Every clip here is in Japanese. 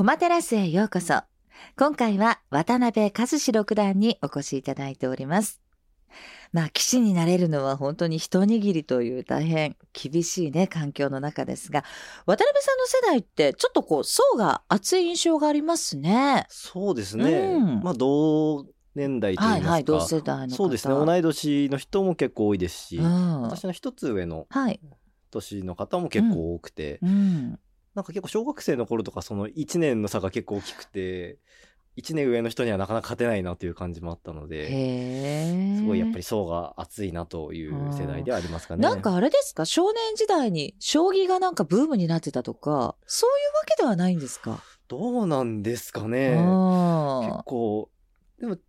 コマテラスへようこそ。今回は渡辺和志六段にお越しいただいております。まあ、棋士になれるのは本当に一握りという大変厳しいね、環境の中ですが、渡辺さんの世代ってちょっとこう、層が厚い印象がありますね。そうですね。うんまあ、同年代といいますか。はいはい、同世代の方。そうですね。同い年の人も結構多いですし、うん、私の一つ上のはい。年の方も結構多くて、うん。なんか結構小学生の頃とかその1年の差が結構大きくて、1年上の人にはなかなか勝てないなという感じもあったので。すごいやっぱり層が厚いなという世代ではありますかね。なんかあれですか？少年時代に将棋がなんかブームになってたとか、そういうわけではないんですか？どうなんですかね。結あ構、でも、ち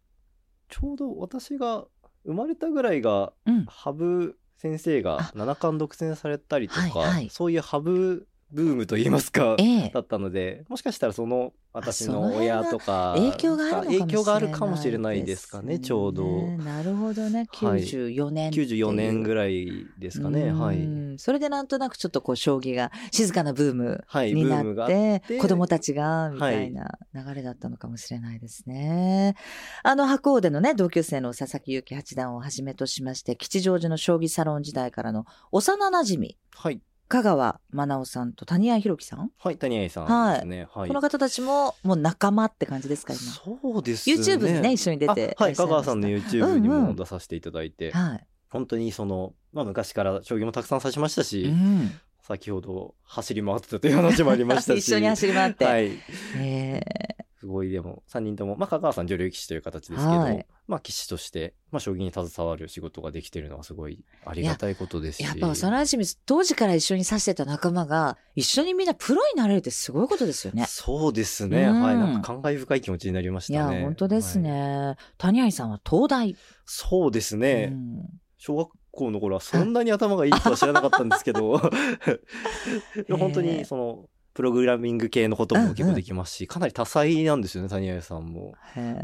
ょうど私が生まれたぐらいが、うん羽生先生があ七冠独占されたりとか、はいはいそういう羽生ブームといいますか、ええ。だったので、もしかしたらその私の親とか影響があるのかもしれない影響があるかもしれないですかね、ちょうど。なるほどね。はい94年っていう。94年ぐらいですかね。うんはい。それでなんとなくちょっとこう将棋が静かなブームはい、になっブームがあて、って子供たちがみたいな流れだったのかもしれないですね。あの白鸚でのね同級生の佐々木勇気八段をはじめとしまして吉祥寺の将棋サロン時代からの幼馴染はい。香川真奈緒さんと谷谷弘樹さん、はい、谷合さんですね。はい。この方たちももう仲間って感じですか今？そうですね。YouTube にね一緒に出てあはい、香川さんの YouTube にも出させていただいて、はい。本当にその、まあ昔から将棋もたくさん指しましたし、うん、先ほど走り回ってたという話もありましたし。一緒に走り回って。はい。えすごいでも、3人とも、まあ香川さん女流棋士という形ですけど、はいまあ棋士として、まあ将棋に携わる仕事ができているのはすごいありがたいことですし。ーやっぱ幼馴染当時から一緒に指してた仲間が一緒にみんなプロになれるってすごいことですよね。そうですね。うんはい。なんか感慨深い気持ちになりましいや、たね。本当ですはいね。谷谷さんは東大。そうですね。うん小学校の頃はそんなに頭がいいとは知らなかったんですけど、本当にその、プログラミング系のことも結構できますし、かなり多彩なんですよね、谷谷さんも。へ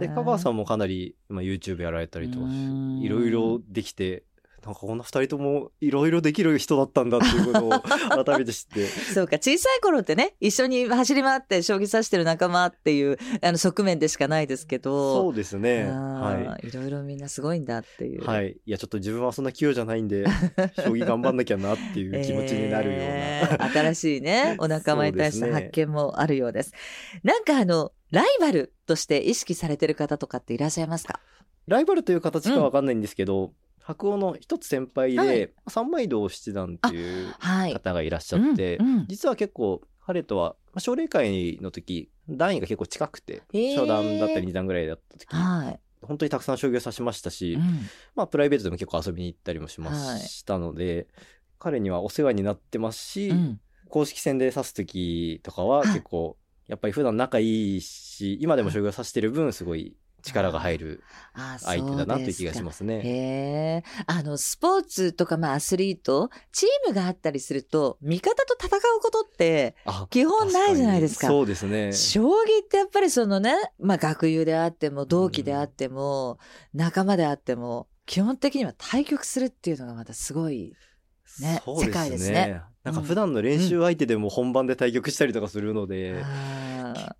で、香川さんんもかなり今 YouTube やられたりとかうん。いろいろできて、なんかこんな二人ともいろいろできる人だったんだっていうことを 改めて知って、そうか、小さい頃ってね、一緒に走り回って将棋指してる仲間っていうあの側面でしかないですけど。そうですね。あはーいろいろみんなすごいんだっていい。う。はい。いや、ちょっと自分はそんな器用じゃないんで、将棋頑張んなきゃなっていう 気持ちになるような。えー新しいね、お仲間に対して発見もあるようです。なんかあの、ライバルとして意識されてる方とかっていらっしゃいますか？ライバルという形かわかんないんですけど、白鸚の一つ先輩で、はい。三枚堂七段っていうはい。方がいらっしゃって、うんうん。実は結構彼とは、まあ奨励会の時、段位が結構近くて、初段だったり二段ぐらいだった時、はい。本当にたくさん将棋を指しましたし、うん。まあプライベートでも結構遊びに行ったりもしまはいしたので、彼にはお世話になってますし、うん。公式戦で指す時とかははい結構、やっぱり普段仲いいし、今でも将棋を指してる分すごい力が入るあ相手だなという気がしますすね。へえ。あの、スポーツとか、まあ、アスリート、チームがあったりすると、味方と戦うことって、あ基本ないじゃないですか確にそうですね。将棋ってやっぱりそのね、まあ、学友であっても、同期であっても、仲間であっても、基本的には対局するっていうのがまたすごい。ねそうです世界ですね。なんか普段の練習相手でも本番で対局したりとかするので、あーこ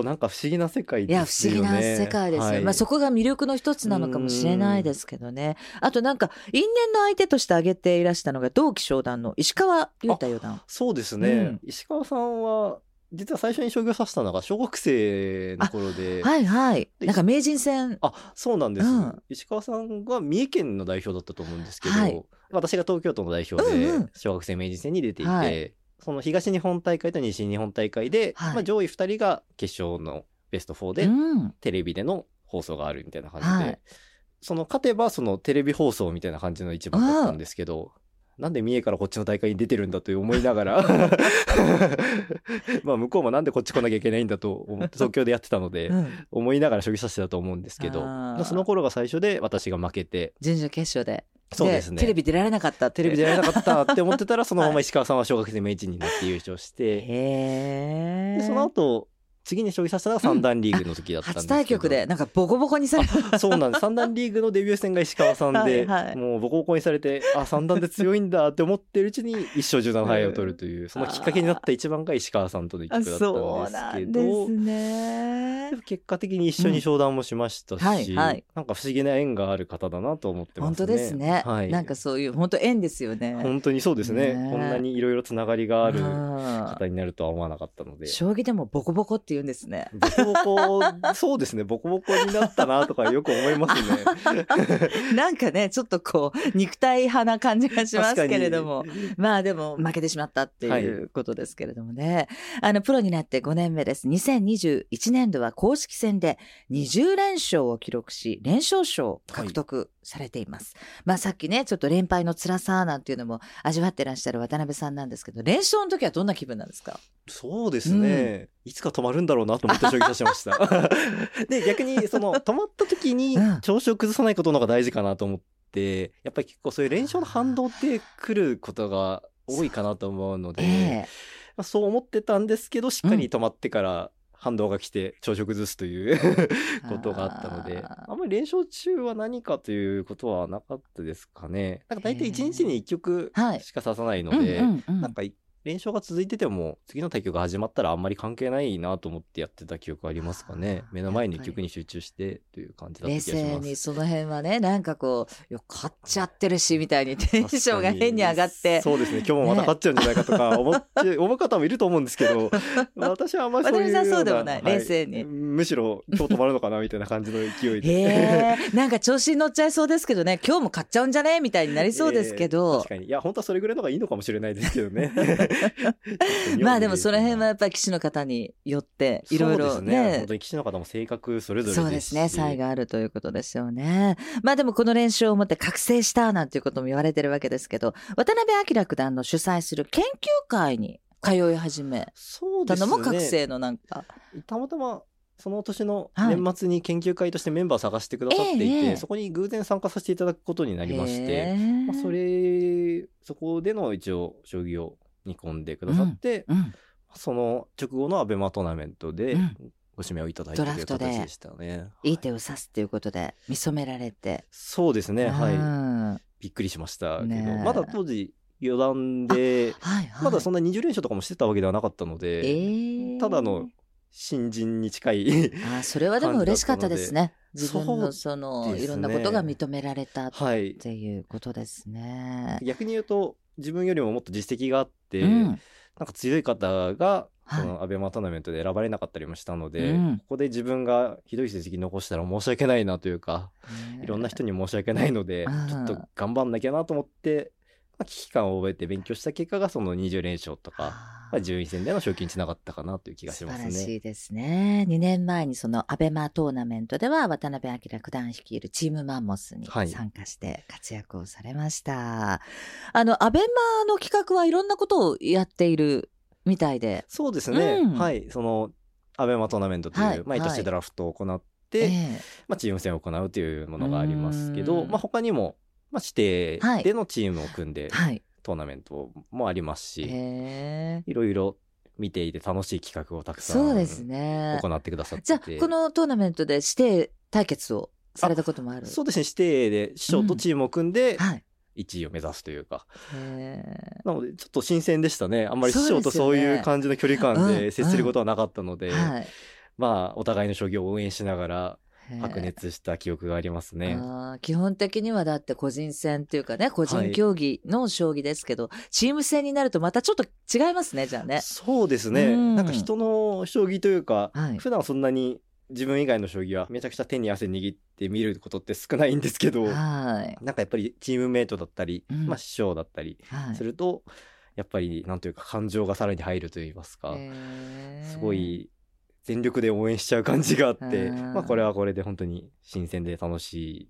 うなんか不思議な世界いや、ですよね。不思議な世界ですよ。はいまあそこが魅力の一つなのかもしれないですけどね。あとなんか、因縁の相手として挙げていらしたのが、同期昇段の石川裕太四段。そうですね、うん石川さんは、実は最初に将棋を指したのが小学生の頃で、はいはい。でなんか名人戦。あ、そうなんです、うん石川さんが三重県の代表だったと思うんですけど、はい私が東京都の代表で小学生明治戦に出ていて、はいその東日本大会と西日本大会で、はい。まあ、上位2人が決勝のベスト4で、うん。テレビでの放送があるみたいな感じで、はい。その勝てばそのテレビ放送みたいな感じの一番だったんですけど、なんで三重からこっちの大会に出てるんだと思いながら。まあ向こうもなんでこっち来なきゃいけないんだと思って東京でやってたので、うん。思いながら将棋指してたと思うんですけど、あー。まあその頃が最初で私が負けて、準々決勝で。そうですね。テレビ出られなかったテレビでやれなかったって思ってたら、そのまはい。ま石川さんは小学生明治になって優勝して、へえ。でその後、次に将棋指したのが三段リーグの時だったんですけど、初対局でなんかボコボコにされた。そうなんです。三段リーグのデビュー戦が石川さんではいはい。もうボコボコにされてあ三段で強いんだって思ってるうちに一勝十七敗を取るというそのきっかけになった一番が石川さんとの一あ局だったそうなんんでですすけど。ね。でも結果的に一緒に商談もしましたし、うん。はいはい。なんか不思議な縁がある方だなと思ってますね。本当ですね、はい、なんかそういう本当縁ですよね。本当にそうですね。ね。こんなにいろいろつながりがあるうん。方になるとは思わなかったので。将棋でもボコボコって言うんですねボコボコ、そうですね。ボコボコになったなとかよく思いますね。なんかねちょっとこう肉体派な感じがしますけれどもまあでも負けてしまったっていうことですけれどもね。あの、プロになって5年目です。2021年度は公式戦で20連勝を記録し、連勝賞を獲得されています。まあさっきね、ちょっと連敗の辛さなんていうのも味わってらっしゃる渡辺さんなんですけど、連勝の時はどんな気分なんですか？そうですね、いつか止まるんだろうなと思って将棋指しました。で、逆に、その、止まった時にうん。調子を崩さないことの方が大事かなと思って、やっぱり結構そういう連勝の反動って来ることが多いかなと思うので、えまあ、そう思ってたんですけど、しっかり止まってから反動が来て調子を崩すという ことがあったので、あんまり連勝中は何かということはなかったですかね。なんか大体1日に1曲はい。しか指さないのうんで、なんかい連勝が続いてても次の対局が始まったらあんまり関係ないなと思ってやってた記憶ありますかね。目の前のやっぱり一局に集中してという感じだった冷気がします。静にその辺はね、なんかこう、よ勝っちゃってるし、みたいにテンションが変に上がって。そうですね。今日もまた勝っちゃうんじゃないかとか思って、思う方もいると思うんですけど 私はあんまりそういう渡辺さんそうでよはない。は冷静に。むしろ今日止まるのかなみたいな感じの勢いで。へえ、なんか調子に乗っちゃいそうですけどね、今日も買っちゃうんじゃねみたいになりそうですけえーど確。かに。いや本当はそれぐらいの方がいいのかもしれないですけどねまあでもその辺はやっぱり棋士の方によっていろいろね。ね。本当に棋士の方も性格それぞれですし。そうですね。差異があるということですよね。まあでもこの練習をもって覚醒したなんていうことも言われてるわけですけど、渡辺明九段の主催する研究会に通い始めたのも覚醒のなんか。たまたまその年のはい年末に研究会としてメンバー探してくださっていて、ええええ。そこに偶然参加させていただくことになりまして、へー。まあ、それそこでの一応将棋を煮込んでくださって、うん。その直後のアベマトーナメントでうんご指名をいただいたという形でしたね。いい手を指すっていうことで見初められて。そうですね、はい。い。びっくりしましたけど、ねえまだ当時余談で、はいはい。まだそんな20連勝とかもしてたわけではなかったので、えーただの新人に近いあーそれはでも嬉しかったですね。自分のそのねいろんなことが認められたっはい。ていうことですね。逆に言うと自分よりももっと実績があって、うん。なんか強い方がはい。そのアベマトーナメントで選ばれなかったりもしたので、うん。ここで自分がひどい成績残したら申し訳ないなというか、いろんな人に申し訳ないので、うん。ちょっと頑張んなきゃなと思って、まあ、危機感を覚えて勉強した結果がその20連勝とか、まあ、順位戦での賞金につながったかなという気がします素晴らしね。いですね。2年前にそのアベマトーナメントでは渡辺明九段率いるチームマンモスにはい。参加して活躍をされました。あの、アベマの企画はいろんなことをやっているみたいで。そうですね、うん。はい、そのアベマトーナメントという、はい。毎はい。年ドラフトを行って、ええ。まあ、チーム戦を行うというものがありますけど、うん。まあ、他にも、まあ、指定でのチームを組んで、はい。トーナメントもありますし、いろいろ見ていて楽しい企画をたくさんそうですね。行ってくださってじゃあて、このトーナメントで指定対決をされたこともある？そうですね。指定で師匠とチームを組んではい。1位を目指すというか、なのでちょっと新鮮でしたね。あんまり師匠とそういう感じの距離感うんで接することはなかったので、はい。まあお互いの将棋を応援しながら白熱した記憶がありますね。基本的にはだって個人戦っていうかね個人競技の将棋ですけど、チーム戦になるとまたちょっと違いますねじゃあね。そうですね、うん。なんか人の将棋というか、はい。普段そんなに自分以外の将棋はめちゃくちゃ手に汗握って見ることって少ないんですけど、はい。なんかやっぱりチームメイトだったり、うん。まあ師匠だったりはい。すると、やっぱりなんというか感情がさらに入ると言いますか、すごい全力で応援しちゃう感じがあって、うんまあこれはこれで本当に新鮮で楽しい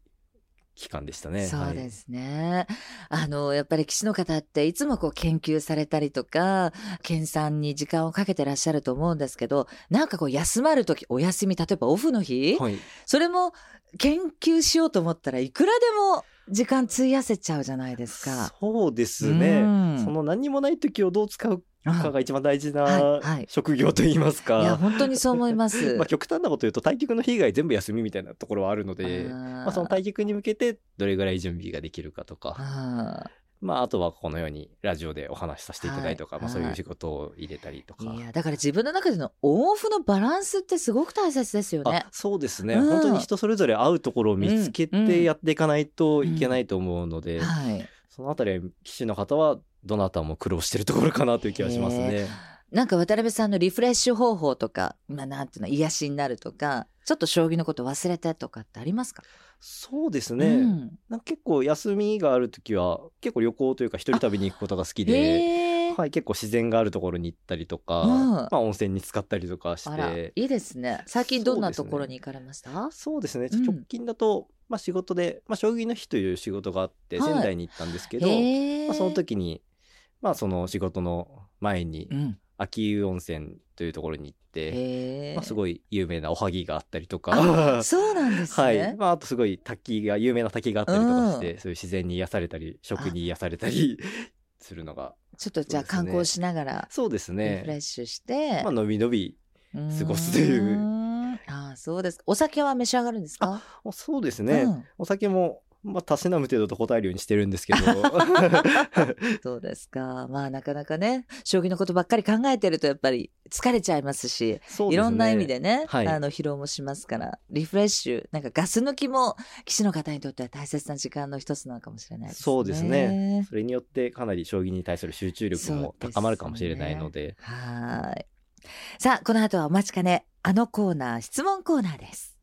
期間でしたね。そうですね。あの、やっぱり棋士の方っていつもこう研究されたりとか、研鑽に時間をかけてらっしゃると思うんですけど、なんかこう休まるとき、お休み、例えばオフの日、はい。それも研究しようと思ったらいくらでも時間費やせちゃうじゃないですか。そうですね。うんその何にもない時をどう使う家が一番大事はいはない。職業といいますか。いや本当にそう思います。まあ極端なこと言うと対局の日以外全部休みみたいなところはあるので、まあ、その対局に向けてどれぐらい準備ができるかとか、あまああとはこのようにラジオでお話しさせていただいたりとか、はいまあそういう仕事を入れたりとか。ーい。やだから自分の中でのオンオフのバランスってすごく大切ですよね。あ。そうですね、うん。本当に人それぞれ合うところを見つけうん。うん。てやっていかないといけないと思うので、はい。そのあたりは棋士の方はどなたも苦労してるところかなという気がしますね。なんか渡辺さんのリフレッシュ方法とか、まあなんていうの癒しになるとか、ちょっと将棋のこと忘れてとかってありますか？そうですね、うんなんか結構休みがある時は結構旅行というか一人旅に行くことが好きで。はい、結構自然があるところに行ったりとか、うんまあ、温泉に浸かったりとかしあら、いていですね。最近どんなところに行かれました？そうですねうん直近だと、まあ、仕事で、まあ、将棋の日という仕事があってはい仙台に行ったんですけど、へえ。まあ、その時に、まあ、その仕事の前にうん。秋湯温泉というところに行って、へえ。まあ、すごい有名なおはぎがあったりとあか。そうなんですはいね。まあ、あとすごい滝が有名な滝があったりとかして、そういう自然に癒されたり食に癒されたり するのがちょっとじゃあ観光しながらそうですリフレッねシュして。まあのびのび過ごすというーんああ、そうです。お酒は召し上がるんですか？あそうですね、うんお酒も、まあ、たしなむ程度と答えるようにしてるんですけど そうですか。まあなかなかね、将棋のことばっかり考えてるとやっぱり疲れちゃいますし、すねいろんな意味でね、はいあの疲労もしますから、リフレッシュ、なんかガス抜きも棋士の方にとっては大切な時間の一つなのかもしれないですね。そうですね。それによってかなり将棋に対する集中力も高まるかもしれないのではーい。さあ、この後はお待ちかね、あのコーナー、質問コーナーです。